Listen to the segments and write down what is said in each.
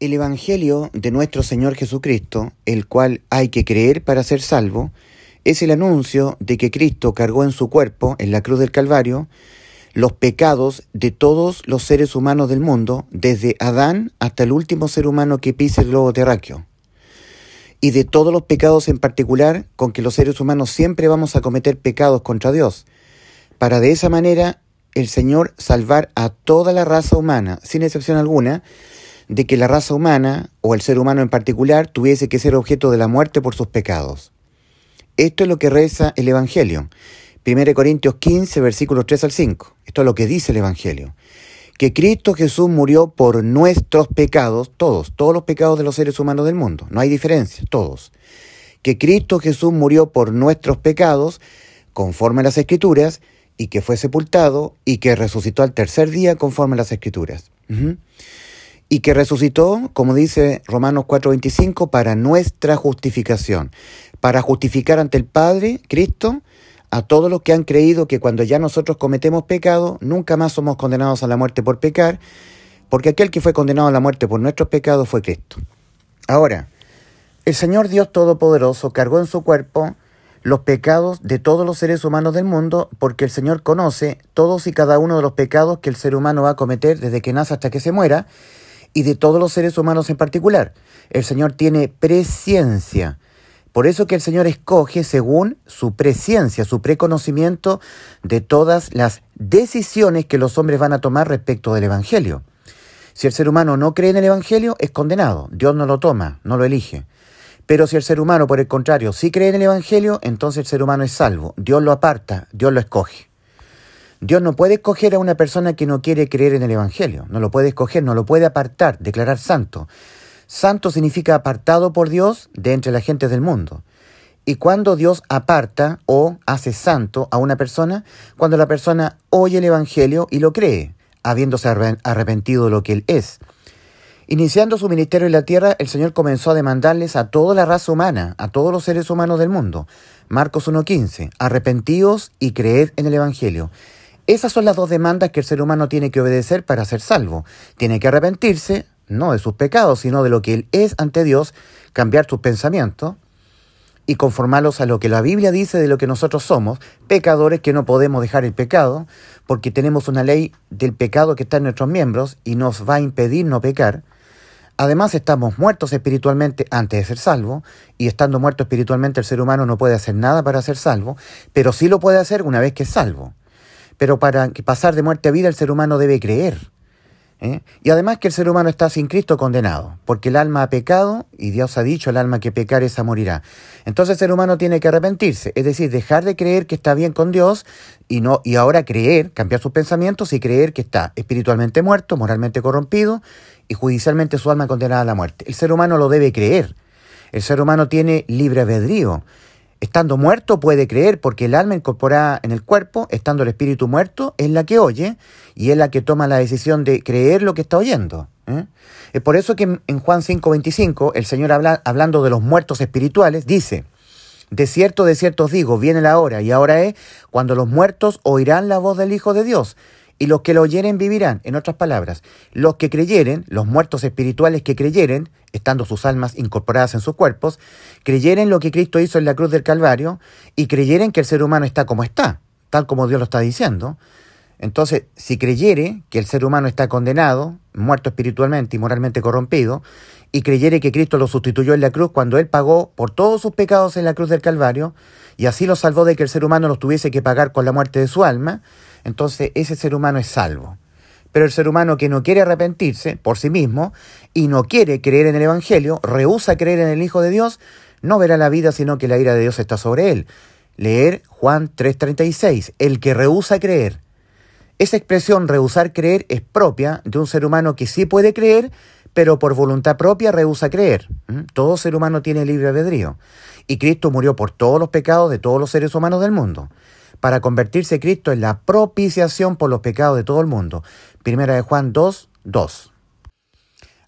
El Evangelio de nuestro Señor Jesucristo, el cual hay que creer para ser salvo, es el anuncio de que Cristo cargó en su cuerpo, en la cruz del Calvario, los pecados de todos los seres humanos del mundo, desde Adán hasta el último ser humano que pise el globo terráqueo, y de todos los pecados en particular con que los seres humanos siempre vamos a cometer pecados contra Dios, para de esa manera el Señor salvar a toda la raza humana, sin excepción alguna, de que la raza humana, o el ser humano en particular, tuviese que ser objeto de la muerte por sus pecados. Esto es lo que reza el Evangelio. 1 Corintios 15, versículos 3 al 5. Esto es lo que dice el Evangelio. Que Cristo Jesús murió por nuestros pecados, todos, todos los pecados de los seres humanos del mundo. No hay diferencia, todos. Que Cristo Jesús murió por nuestros pecados, conforme a las Escrituras, y que fue sepultado y que resucitó al tercer día, conforme a las Escrituras y que resucitó, como dice Romanos 4:25, para nuestra justificación, para justificar ante el Padre, Cristo, a todos los que han creído que cuando ya nosotros cometemos pecado, nunca más somos condenados a la muerte por pecar, porque aquel que fue condenado a la muerte por nuestros pecados fue Cristo. Ahora, el Señor Dios Todopoderoso cargó en su cuerpo los pecados de todos los seres humanos del mundo, porque el Señor conoce todos y cada uno de los pecados que el ser humano va a cometer desde que nace hasta que se muera, y de todos los seres humanos en particular. El Señor tiene presciencia. Por eso que el Señor escoge según su presciencia, su preconocimiento de todas las decisiones que los hombres van a tomar respecto del Evangelio. Si el ser humano no cree en el Evangelio, es condenado. Dios no lo toma, no lo elige. Pero si el ser humano, por el contrario, sí cree en el Evangelio, entonces el ser humano es salvo. Dios lo aparta, Dios lo escoge. Dios no puede escoger a una persona que no quiere creer en el Evangelio, no lo puede escoger, no lo puede apartar, declarar santo. Santo significa apartado por Dios de entre la gente del mundo. Y cuando Dios aparta o hace santo a una persona, cuando la persona oye el Evangelio y lo cree, habiéndose arrepentido de lo que Él es. Iniciando su ministerio en la tierra, el Señor comenzó a demandarles a toda la raza humana, a todos los seres humanos del mundo. Marcos 1.15, arrepentíos y creed en el Evangelio. Esas son las dos demandas que el ser humano tiene que obedecer para ser salvo. Tiene que arrepentirse, no de sus pecados, sino de lo que él es ante Dios, cambiar sus pensamientos y conformarlos a lo que la Biblia dice de lo que nosotros somos, pecadores que no podemos dejar el pecado, porque tenemos una ley del pecado que está en nuestros miembros y nos va a impedir no pecar. Además estamos muertos espiritualmente antes de ser salvo, y estando muerto espiritualmente el ser humano no puede hacer nada para ser salvo, pero sí lo puede hacer una vez que es salvo. Pero para pasar de muerte a vida el ser humano debe creer. ¿eh? Y además que el ser humano está sin Cristo condenado, porque el alma ha pecado y Dios ha dicho, el alma que pecar esa morirá. Entonces el ser humano tiene que arrepentirse, es decir, dejar de creer que está bien con Dios y, no, y ahora creer, cambiar sus pensamientos y creer que está espiritualmente muerto, moralmente corrompido y judicialmente su alma condenada a la muerte. El ser humano lo debe creer. El ser humano tiene libre albedrío. Estando muerto puede creer porque el alma incorporada en el cuerpo, estando el espíritu muerto, es la que oye y es la que toma la decisión de creer lo que está oyendo. ¿eh? Es por eso que en Juan 5:25 el Señor habla, hablando de los muertos espirituales dice, de cierto, de cierto os digo, viene la hora y ahora es cuando los muertos oirán la voz del Hijo de Dios y los que lo oyeren vivirán. En otras palabras, los que creyeren, los muertos espirituales que creyeren, estando sus almas incorporadas en sus cuerpos, creyeren lo que Cristo hizo en la cruz del Calvario y creyeren que el ser humano está como está, tal como Dios lo está diciendo. Entonces, si creyere que el ser humano está condenado, muerto espiritualmente y moralmente corrompido, y creyere que Cristo lo sustituyó en la cruz cuando Él pagó por todos sus pecados en la cruz del Calvario, y así lo salvó de que el ser humano los tuviese que pagar con la muerte de su alma, entonces ese ser humano es salvo. Pero el ser humano que no quiere arrepentirse por sí mismo y no quiere creer en el Evangelio, rehúsa creer en el Hijo de Dios, no verá la vida sino que la ira de Dios está sobre él. Leer Juan 3:36, el que rehúsa creer. Esa expresión rehusar creer es propia de un ser humano que sí puede creer, pero por voluntad propia rehúsa creer. ¿Mm? Todo ser humano tiene libre albedrío. Y Cristo murió por todos los pecados de todos los seres humanos del mundo para convertirse Cristo en la propiciación por los pecados de todo el mundo. Primera de Juan 2, 2.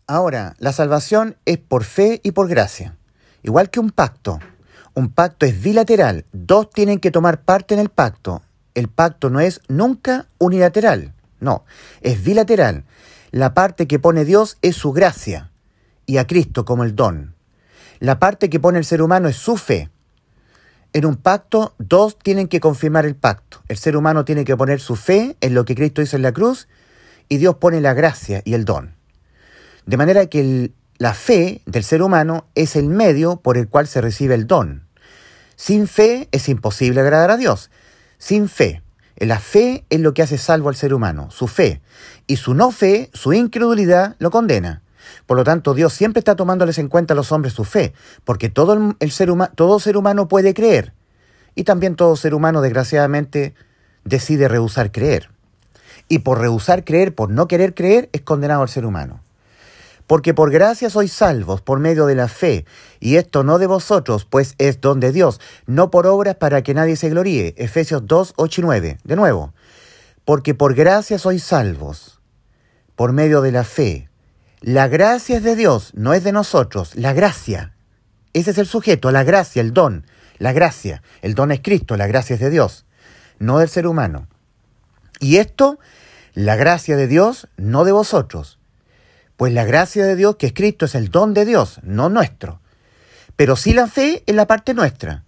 Ahora, la salvación es por fe y por gracia, igual que un pacto. Un pacto es bilateral, dos tienen que tomar parte en el pacto. El pacto no es nunca unilateral, no, es bilateral. La parte que pone Dios es su gracia. y a Cristo como el don. La parte que pone el ser humano es su fe. En un pacto, dos tienen que confirmar el pacto. El ser humano tiene que poner su fe en lo que Cristo hizo en la cruz y Dios pone la gracia y el don. De manera que la fe del ser humano es el medio por el cual se recibe el don. Sin fe es imposible agradar a Dios. Sin fe. La fe es lo que hace salvo al ser humano, su fe. Y su no fe, su incredulidad, lo condena. Por lo tanto, Dios siempre está tomándoles en cuenta a los hombres su fe, porque todo, el ser, todo ser humano puede creer. Y también todo ser humano, desgraciadamente, decide rehusar creer. Y por rehusar creer, por no querer creer, es condenado al ser humano. Porque por gracia sois salvos por medio de la fe, y esto no de vosotros, pues es don de Dios, no por obras para que nadie se gloríe. Efesios 2, 8 y 9. De nuevo, porque por gracia sois salvos por medio de la fe. La gracia es de Dios, no es de nosotros, la gracia. Ese es el sujeto, la gracia, el don, la gracia. El don es Cristo, la gracia es de Dios, no del ser humano. Y esto, la gracia de Dios, no de vosotros pues la gracia de Dios, que es Cristo, es el don de Dios, no nuestro. Pero sí la fe es la parte nuestra.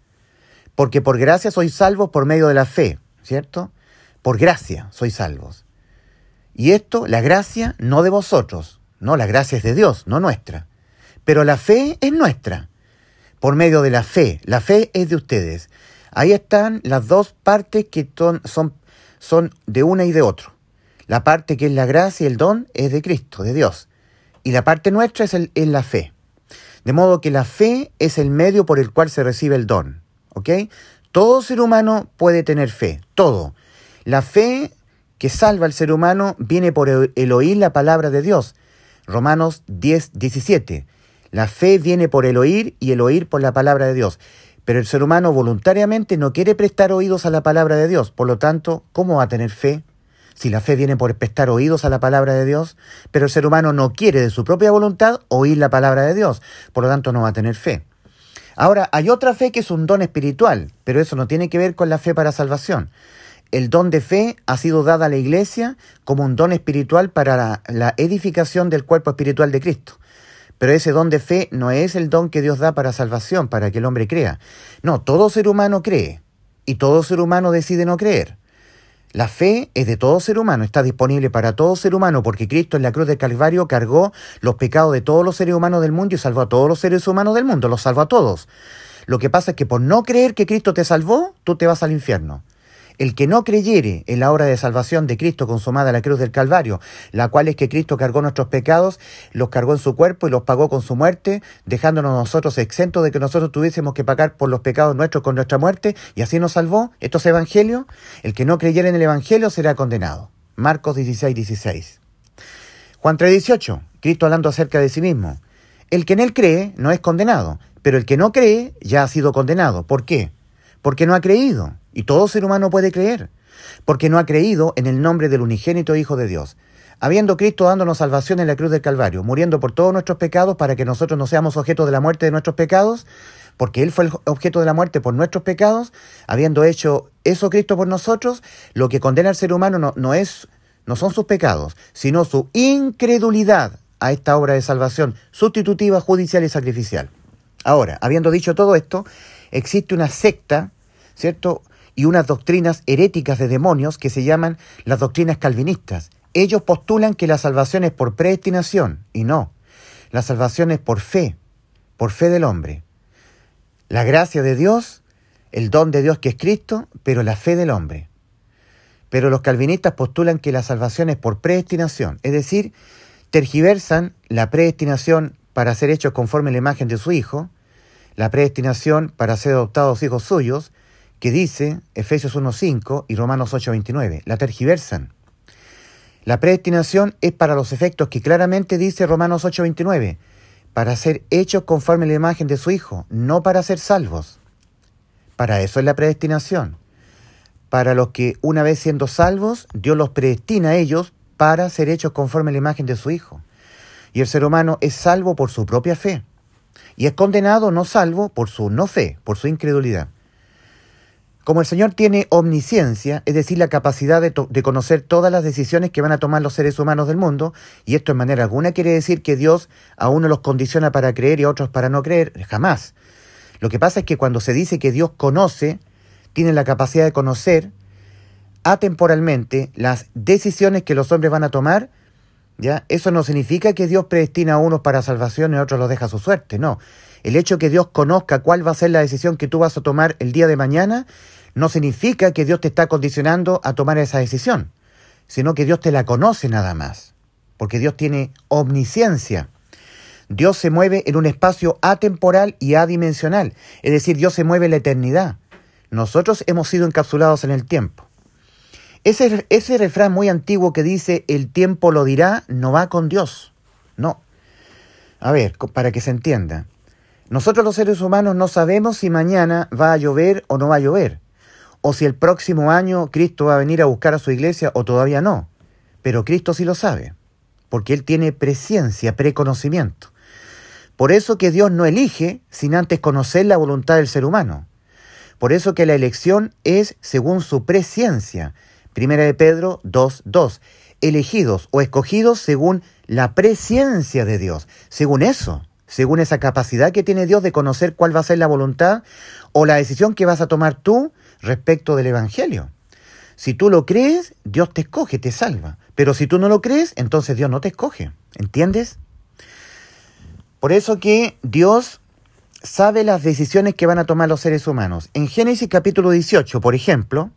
Porque por gracia sois salvos por medio de la fe, ¿cierto? Por gracia sois salvos. Y esto, la gracia, no de vosotros. No, la gracia es de Dios, no nuestra. Pero la fe es nuestra. Por medio de la fe. La fe es de ustedes. Ahí están las dos partes que son, son de una y de otro. La parte que es la gracia y el don es de Cristo, de Dios. Y la parte nuestra es, la fe. De modo que la fe es el medio por el cual se recibe el don. Todo ser humano puede tener fe, todo. La fe que salva al ser humano viene por el oír la palabra de Dios. Romanos 10, 17. La fe viene por el oír y el oír por la palabra de Dios. Pero el ser humano voluntariamente no quiere prestar oídos a la palabra de Dios. Por lo tanto, ¿cómo va a tener fe? si la fe viene por prestar oídos a la palabra de Dios, pero el ser humano no quiere de su propia voluntad oír la palabra de Dios, por lo tanto no va a tener fe. Ahora, hay otra fe que es un don espiritual, pero eso no tiene que ver con la fe para salvación. El don de fe ha sido dado a la iglesia como un don espiritual para la, la edificación del cuerpo espiritual de Cristo. Pero ese don de fe no es el don que Dios da para salvación, para que el hombre crea. No, todo ser humano cree y todo ser humano decide no creer. La fe es de todo ser humano, está disponible para todo ser humano, porque Cristo en la cruz del Calvario cargó los pecados de todos los seres humanos del mundo y salvó a todos los seres humanos del mundo, los salvó a todos. Lo que pasa es que por no creer que Cristo te salvó, tú te vas al infierno. El que no creyere en la obra de salvación de Cristo consumada en la cruz del Calvario, la cual es que Cristo cargó nuestros pecados, los cargó en su cuerpo y los pagó con su muerte, dejándonos nosotros exentos de que nosotros tuviésemos que pagar por los pecados nuestros con nuestra muerte, y así nos salvó. Esto es Evangelio. El que no creyere en el Evangelio será condenado. Marcos 16, 16. Juan 3, 18. Cristo hablando acerca de sí mismo. El que en él cree no es condenado, pero el que no cree ya ha sido condenado. ¿Por qué? Porque no ha creído. Y todo ser humano puede creer, porque no ha creído en el nombre del unigénito Hijo de Dios. Habiendo Cristo dándonos salvación en la cruz del Calvario, muriendo por todos nuestros pecados para que nosotros no seamos objeto de la muerte de nuestros pecados, porque Él fue el objeto de la muerte por nuestros pecados, habiendo hecho eso Cristo por nosotros, lo que condena al ser humano no, no, es, no son sus pecados, sino su incredulidad a esta obra de salvación sustitutiva, judicial y sacrificial. Ahora, habiendo dicho todo esto, existe una secta, ¿cierto? Y unas doctrinas heréticas de demonios que se llaman las doctrinas calvinistas. Ellos postulan que la salvación es por predestinación, y no. La salvación es por fe, por fe del hombre. La gracia de Dios, el don de Dios que es Cristo, pero la fe del hombre. Pero los calvinistas postulan que la salvación es por predestinación, es decir, tergiversan la predestinación para ser hechos conforme a la imagen de su Hijo, la predestinación para ser adoptados hijos suyos, que dice Efesios 1.5 y Romanos 8.29. La tergiversan. La predestinación es para los efectos que claramente dice Romanos 8.29, para ser hechos conforme a la imagen de su Hijo, no para ser salvos. Para eso es la predestinación. Para los que una vez siendo salvos, Dios los predestina a ellos para ser hechos conforme a la imagen de su Hijo. Y el ser humano es salvo por su propia fe. Y es condenado no salvo por su no fe, por su incredulidad. Como el Señor tiene omnisciencia, es decir, la capacidad de, conocer todas las decisiones que van a tomar los seres humanos del mundo, y esto en manera alguna quiere decir que Dios a uno los condiciona para creer y a otros para no creer, jamás. Lo que pasa es que cuando se dice que Dios conoce, tiene la capacidad de conocer atemporalmente las decisiones que los hombres van a tomar, ¿ya? Eso no significa que Dios predestina a unos para salvación y a otros los deja a su suerte, no. El hecho que Dios conozca cuál va a ser la decisión que tú vas a tomar el día de mañana no significa que Dios te está condicionando a tomar esa decisión, sino que Dios te la conoce nada más, porque Dios tiene omnisciencia. Dios se mueve en un espacio atemporal y adimensional, es decir, Dios se mueve en la eternidad. Nosotros hemos sido encapsulados en el tiempo. Ese, ese refrán muy antiguo que dice el tiempo lo dirá no va con Dios. No. A ver, para que se entienda. Nosotros los seres humanos no sabemos si mañana va a llover o no va a llover, o si el próximo año Cristo va a venir a buscar a su iglesia o todavía no. Pero Cristo sí lo sabe, porque Él tiene presciencia, preconocimiento. Por eso que Dios no elige sin antes conocer la voluntad del ser humano. Por eso que la elección es según su presciencia. Primera de Pedro 2.2. Elegidos o escogidos según la presciencia de Dios. Según eso según esa capacidad que tiene Dios de conocer cuál va a ser la voluntad o la decisión que vas a tomar tú respecto del Evangelio. Si tú lo crees, Dios te escoge, te salva. Pero si tú no lo crees, entonces Dios no te escoge. ¿Entiendes? Por eso que Dios sabe las decisiones que van a tomar los seres humanos. En Génesis capítulo 18, por ejemplo,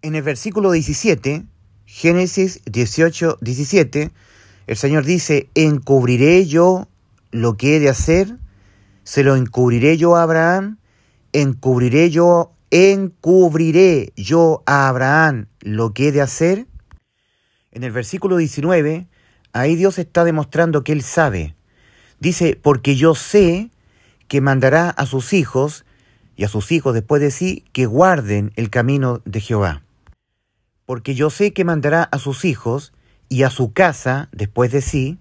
en el versículo 17, Génesis 18, 17, el Señor dice, encubriré yo lo que he de hacer, se lo encubriré yo a Abraham, encubriré yo, encubriré yo a Abraham lo que he de hacer. En el versículo 19, ahí Dios está demostrando que Él sabe. Dice, porque yo sé que mandará a sus hijos y a sus hijos después de sí que guarden el camino de Jehová. Porque yo sé que mandará a sus hijos y a su casa después de sí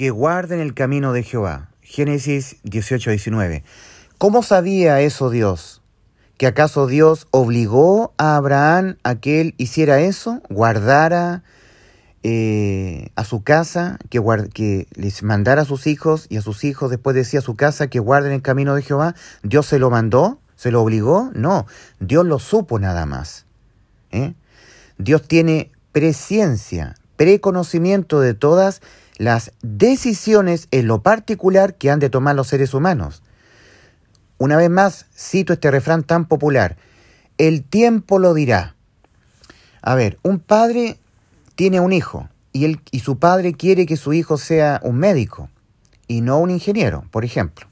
que guarden el camino de Jehová. Génesis 18, 19. ¿Cómo sabía eso Dios? ¿Que acaso Dios obligó a Abraham a que él hiciera eso? ¿Guardara eh, a su casa? Que, que les mandara a sus hijos y a sus hijos después decía a su casa que guarden el camino de Jehová? ¿Dios se lo mandó? ¿Se lo obligó? No, Dios lo supo nada más. ¿eh? Dios tiene presciencia, preconocimiento de todas las decisiones en lo particular que han de tomar los seres humanos. Una vez más, cito este refrán tan popular, el tiempo lo dirá. A ver, un padre tiene un hijo y, él, y su padre quiere que su hijo sea un médico y no un ingeniero, por ejemplo.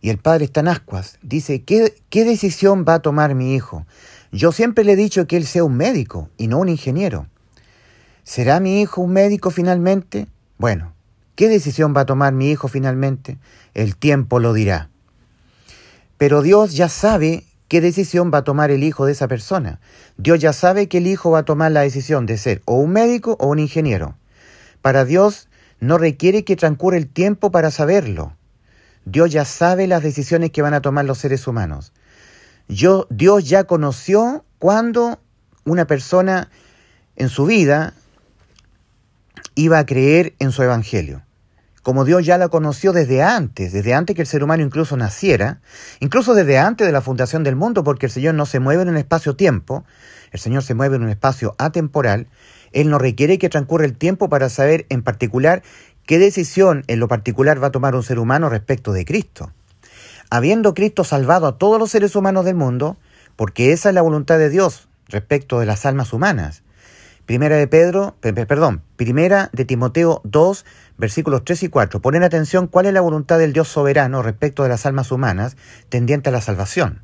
Y el padre está en ascuas. Dice, ¿qué, ¿qué decisión va a tomar mi hijo? Yo siempre le he dicho que él sea un médico y no un ingeniero. ¿Será mi hijo un médico finalmente? Bueno, ¿qué decisión va a tomar mi hijo finalmente? El tiempo lo dirá. Pero Dios ya sabe qué decisión va a tomar el hijo de esa persona. Dios ya sabe que el hijo va a tomar la decisión de ser o un médico o un ingeniero. Para Dios no requiere que transcurra el tiempo para saberlo. Dios ya sabe las decisiones que van a tomar los seres humanos. Dios ya conoció cuando una persona en su vida iba a creer en su evangelio. Como Dios ya la conoció desde antes, desde antes que el ser humano incluso naciera, incluso desde antes de la fundación del mundo, porque el Señor no se mueve en un espacio-tiempo, el Señor se mueve en un espacio atemporal, Él no requiere que transcurra el tiempo para saber en particular qué decisión en lo particular va a tomar un ser humano respecto de Cristo. Habiendo Cristo salvado a todos los seres humanos del mundo, porque esa es la voluntad de Dios respecto de las almas humanas, Primera de Pedro, perdón, Primera de Timoteo 2, versículos 3 y 4. Ponen atención cuál es la voluntad del Dios soberano respecto de las almas humanas tendiente a la salvación.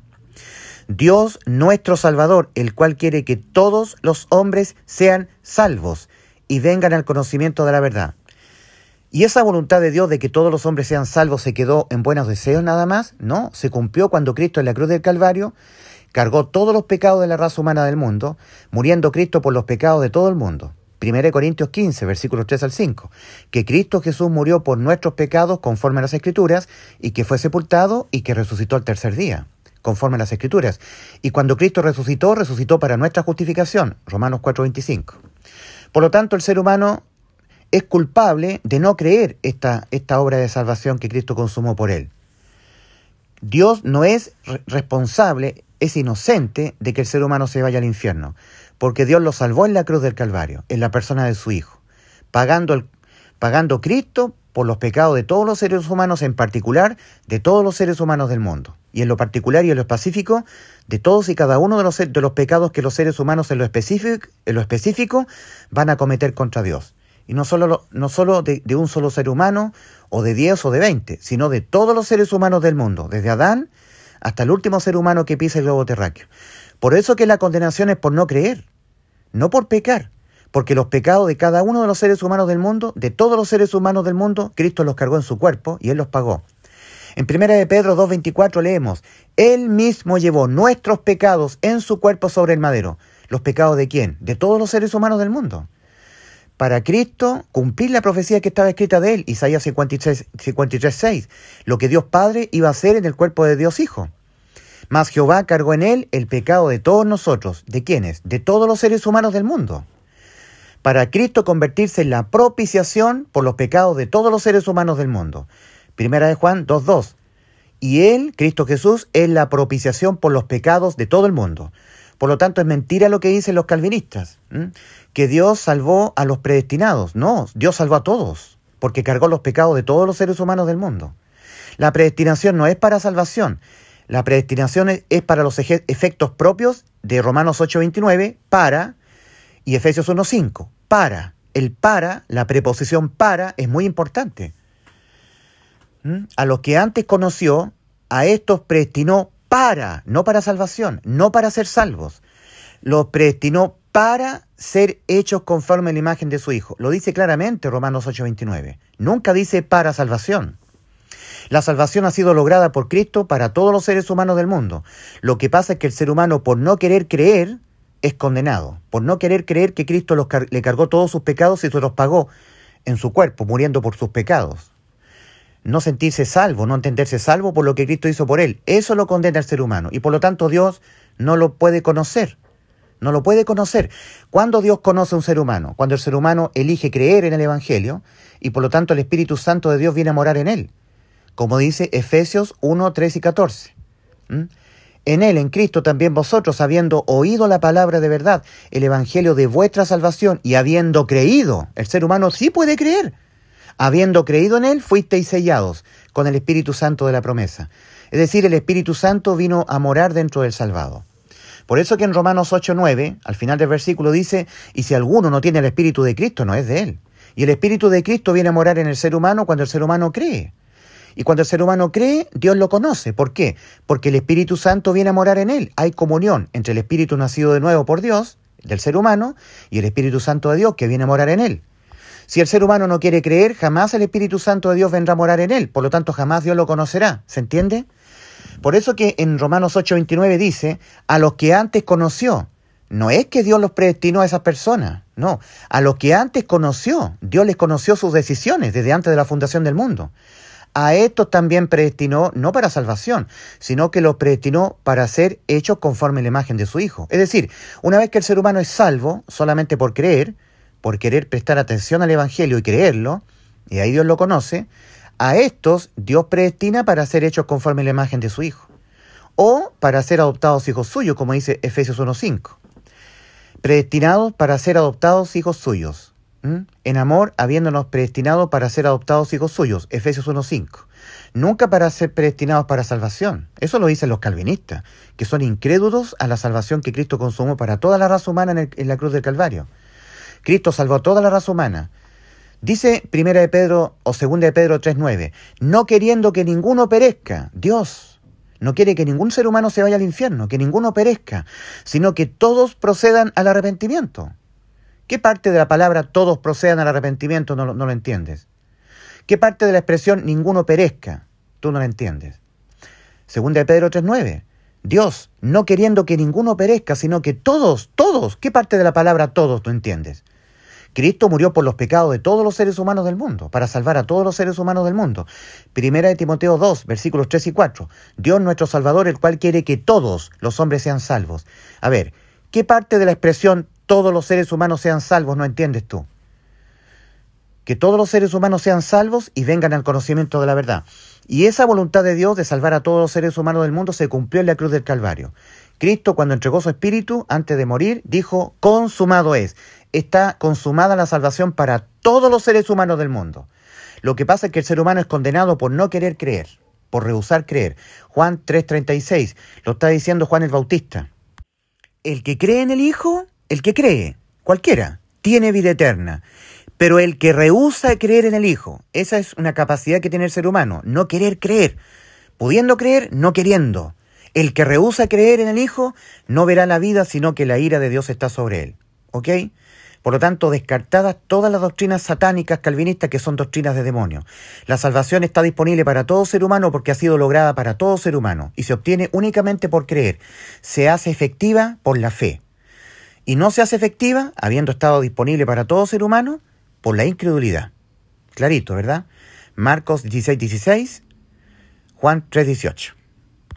Dios nuestro Salvador, el cual quiere que todos los hombres sean salvos y vengan al conocimiento de la verdad. ¿Y esa voluntad de Dios de que todos los hombres sean salvos se quedó en buenos deseos nada más? No, se cumplió cuando Cristo en la cruz del Calvario cargó todos los pecados de la raza humana del mundo, muriendo Cristo por los pecados de todo el mundo. 1 Corintios 15, versículos 3 al 5, que Cristo Jesús murió por nuestros pecados conforme a las Escrituras, y que fue sepultado y que resucitó al tercer día, conforme a las Escrituras. Y cuando Cristo resucitó, resucitó para nuestra justificación, Romanos 4:25. Por lo tanto, el ser humano es culpable de no creer esta, esta obra de salvación que Cristo consumó por él. Dios no es responsable, es inocente de que el ser humano se vaya al infierno, porque Dios lo salvó en la cruz del Calvario, en la persona de su Hijo, pagando, pagando Cristo por los pecados de todos los seres humanos, en particular de todos los seres humanos del mundo, y en lo particular y en lo específico, de todos y cada uno de los, de los pecados que los seres humanos en lo específico, en lo específico van a cometer contra Dios. Y no solo, no solo de un solo ser humano, o de 10 o de 20, sino de todos los seres humanos del mundo, desde Adán hasta el último ser humano que pisa el globo terráqueo. Por eso que la condenación es por no creer, no por pecar, porque los pecados de cada uno de los seres humanos del mundo, de todos los seres humanos del mundo, Cristo los cargó en su cuerpo y Él los pagó. En 1 de Pedro 2.24 leemos, Él mismo llevó nuestros pecados en su cuerpo sobre el madero. ¿Los pecados de quién? De todos los seres humanos del mundo. Para Cristo cumplir la profecía que estaba escrita de Él, Isaías 53, 53.6, lo que Dios Padre iba a hacer en el cuerpo de Dios Hijo. Mas Jehová cargó en Él el pecado de todos nosotros. ¿De quiénes? De todos los seres humanos del mundo para Cristo convertirse en la propiciación por los pecados de todos los seres humanos del mundo. Primera de Juan 2.2. Y Él, Cristo Jesús, es la propiciación por los pecados de todo el mundo. Por lo tanto, es mentira lo que dicen los calvinistas, que Dios salvó a los predestinados. No, Dios salvó a todos, porque cargó los pecados de todos los seres humanos del mundo. La predestinación no es para salvación, la predestinación es para los efectos propios de Romanos 8.29, para, y Efesios 1.5 para. El para, la preposición para, es muy importante. ¿Mm? A los que antes conoció, a estos predestinó para, no para salvación, no para ser salvos. Los predestinó para ser hechos conforme a la imagen de su Hijo. Lo dice claramente Romanos 8:29. Nunca dice para salvación. La salvación ha sido lograda por Cristo para todos los seres humanos del mundo. Lo que pasa es que el ser humano, por no querer creer, es condenado por no querer creer que Cristo le cargó todos sus pecados y se los pagó en su cuerpo, muriendo por sus pecados. No sentirse salvo, no entenderse salvo por lo que Cristo hizo por él. Eso lo condena al ser humano y por lo tanto Dios no lo puede conocer. No lo puede conocer. ¿Cuándo Dios conoce a un ser humano? Cuando el ser humano elige creer en el Evangelio y por lo tanto el Espíritu Santo de Dios viene a morar en él. Como dice Efesios 1, 3 y 14. En Él, en Cristo, también vosotros, habiendo oído la palabra de verdad, el Evangelio de vuestra salvación, y habiendo creído, el ser humano sí puede creer, habiendo creído en Él, fuisteis sellados con el Espíritu Santo de la promesa. Es decir, el Espíritu Santo vino a morar dentro del salvado. Por eso que en Romanos 8.9, al final del versículo dice, y si alguno no tiene el Espíritu de Cristo, no es de Él. Y el Espíritu de Cristo viene a morar en el ser humano cuando el ser humano cree. Y cuando el ser humano cree, Dios lo conoce. ¿Por qué? Porque el Espíritu Santo viene a morar en él. Hay comunión entre el Espíritu nacido de nuevo por Dios, del ser humano, y el Espíritu Santo de Dios que viene a morar en él. Si el ser humano no quiere creer, jamás el Espíritu Santo de Dios vendrá a morar en él. Por lo tanto, jamás Dios lo conocerá. ¿Se entiende? Por eso que en Romanos 8:29 dice, a los que antes conoció, no es que Dios los predestinó a esas personas, no, a los que antes conoció, Dios les conoció sus decisiones desde antes de la fundación del mundo a estos también predestinó no para salvación, sino que los predestinó para ser hechos conforme la imagen de su Hijo. Es decir, una vez que el ser humano es salvo solamente por creer, por querer prestar atención al Evangelio y creerlo, y ahí Dios lo conoce, a estos Dios predestina para ser hechos conforme a la imagen de su Hijo, o para ser adoptados hijos suyos, como dice Efesios 1.5. Predestinados para ser adoptados hijos suyos en amor, habiéndonos predestinado para ser adoptados hijos suyos, Efesios 1.5. Nunca para ser predestinados para salvación. Eso lo dicen los calvinistas, que son incrédulos a la salvación que Cristo consumó para toda la raza humana en, en la cruz del Calvario. Cristo salvó a toda la raza humana. Dice Primera de Pedro o Segunda de Pedro 3.9, no queriendo que ninguno perezca, Dios no quiere que ningún ser humano se vaya al infierno, que ninguno perezca, sino que todos procedan al arrepentimiento. ¿Qué parte de la palabra todos procedan al arrepentimiento no, no lo entiendes? ¿Qué parte de la expresión ninguno perezca? Tú no lo entiendes. Segunda de Pedro 3.9. Dios, no queriendo que ninguno perezca, sino que todos, todos, ¿qué parte de la palabra todos tú entiendes? Cristo murió por los pecados de todos los seres humanos del mundo, para salvar a todos los seres humanos del mundo. Primera de Timoteo 2, versículos 3 y 4. Dios nuestro Salvador, el cual quiere que todos los hombres sean salvos. A ver, ¿qué parte de la expresión todos los seres humanos sean salvos no entiendes tú? Que todos los seres humanos sean salvos y vengan al conocimiento de la verdad. Y esa voluntad de Dios de salvar a todos los seres humanos del mundo se cumplió en la cruz del Calvario. Cristo, cuando entregó su espíritu, antes de morir, dijo, consumado es está consumada la salvación para todos los seres humanos del mundo. Lo que pasa es que el ser humano es condenado por no querer creer, por rehusar creer. Juan 3:36, lo está diciendo Juan el Bautista. El que cree en el Hijo, el que cree, cualquiera, tiene vida eterna. Pero el que rehúsa creer en el Hijo, esa es una capacidad que tiene el ser humano, no querer creer, pudiendo creer, no queriendo. El que rehúsa creer en el Hijo no verá la vida, sino que la ira de Dios está sobre él. ¿Ok? Por lo tanto, descartadas todas las doctrinas satánicas calvinistas que son doctrinas de demonios. La salvación está disponible para todo ser humano porque ha sido lograda para todo ser humano y se obtiene únicamente por creer. Se hace efectiva por la fe. Y no se hace efectiva, habiendo estado disponible para todo ser humano, por la incredulidad. Clarito, ¿verdad? Marcos 16, 16, Juan 3, 18.